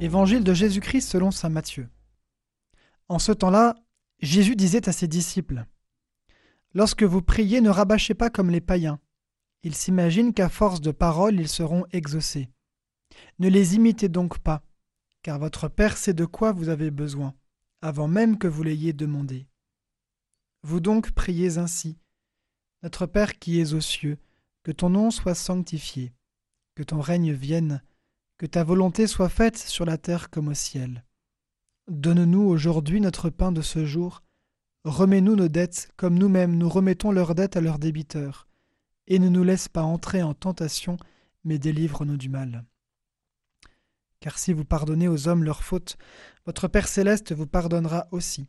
Évangile de Jésus-Christ selon saint Matthieu. En ce temps-là, Jésus disait à ses disciples Lorsque vous priez, ne rabâchez pas comme les païens. Ils s'imaginent qu'à force de paroles, ils seront exaucés. Ne les imitez donc pas, car votre Père sait de quoi vous avez besoin, avant même que vous l'ayez demandé. Vous donc priez ainsi. Notre Père qui es aux cieux, que ton nom soit sanctifié, que ton règne vienne, que ta volonté soit faite sur la terre comme au ciel. Donne-nous aujourd'hui notre pain de ce jour. Remets-nous nos dettes comme nous-mêmes nous remettons leurs dettes à leurs débiteurs. Et ne nous laisse pas entrer en tentation, mais délivre-nous du mal. Car si vous pardonnez aux hommes leurs fautes, votre Père céleste vous pardonnera aussi.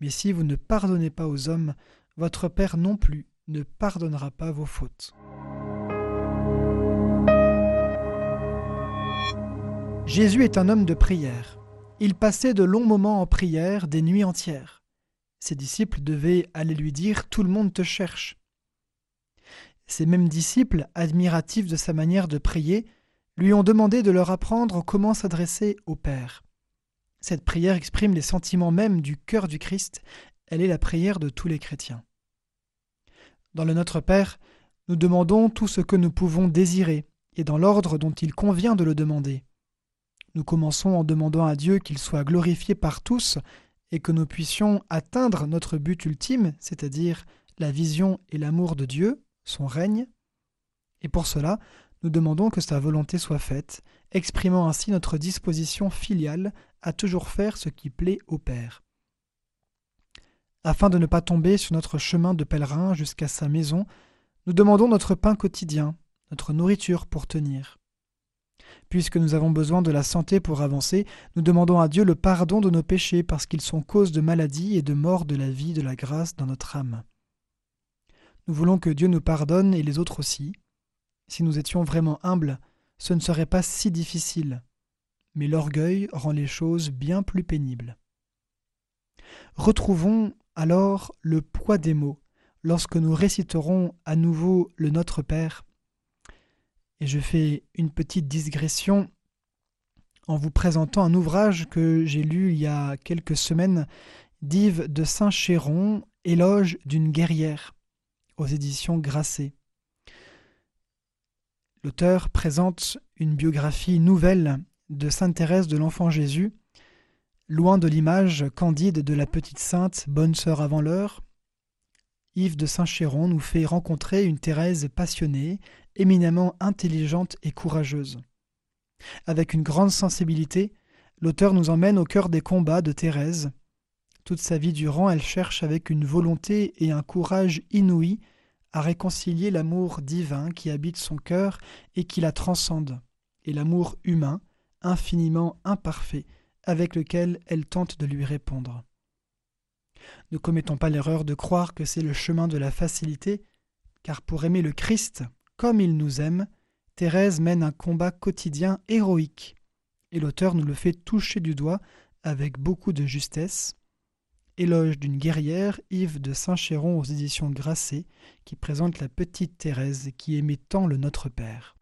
Mais si vous ne pardonnez pas aux hommes, votre Père non plus ne pardonnera pas vos fautes. Jésus est un homme de prière. Il passait de longs moments en prière, des nuits entières. Ses disciples devaient aller lui dire Tout le monde te cherche. Ces mêmes disciples, admiratifs de sa manière de prier, lui ont demandé de leur apprendre comment s'adresser au Père. Cette prière exprime les sentiments mêmes du cœur du Christ, elle est la prière de tous les chrétiens. Dans le Notre Père, nous demandons tout ce que nous pouvons désirer, et dans l'ordre dont il convient de le demander. Nous commençons en demandant à Dieu qu'il soit glorifié par tous et que nous puissions atteindre notre but ultime, c'est-à-dire la vision et l'amour de Dieu, son règne. Et pour cela, nous demandons que sa volonté soit faite, exprimant ainsi notre disposition filiale à toujours faire ce qui plaît au Père. Afin de ne pas tomber sur notre chemin de pèlerin jusqu'à sa maison, nous demandons notre pain quotidien, notre nourriture pour tenir. Puisque nous avons besoin de la santé pour avancer, nous demandons à Dieu le pardon de nos péchés parce qu'ils sont cause de maladie et de mort de la vie de la grâce dans notre âme. Nous voulons que Dieu nous pardonne et les autres aussi. Si nous étions vraiment humbles, ce ne serait pas si difficile. Mais l'orgueil rend les choses bien plus pénibles. Retrouvons alors le poids des mots lorsque nous réciterons à nouveau le Notre Père et je fais une petite digression en vous présentant un ouvrage que j'ai lu il y a quelques semaines d'Yves de Saint-Chéron, Éloge d'une guerrière, aux éditions Grasset. L'auteur présente une biographie nouvelle de Sainte Thérèse de l'Enfant Jésus, loin de l'image candide de la petite sainte bonne sœur avant l'heure. Yves de Saint-Chéron nous fait rencontrer une Thérèse passionnée, éminemment intelligente et courageuse. Avec une grande sensibilité, l'auteur nous emmène au cœur des combats de Thérèse. Toute sa vie durant, elle cherche avec une volonté et un courage inouïs à réconcilier l'amour divin qui habite son cœur et qui la transcende, et l'amour humain, infiniment imparfait, avec lequel elle tente de lui répondre. Ne commettons pas l'erreur de croire que c'est le chemin de la facilité, car pour aimer le Christ, comme il nous aime, Thérèse mène un combat quotidien héroïque, et l'auteur nous le fait toucher du doigt avec beaucoup de justesse. Éloge d'une guerrière, Yves de Saint-Chéron aux éditions Grasset, qui présente la petite Thérèse qui aimait tant le Notre Père.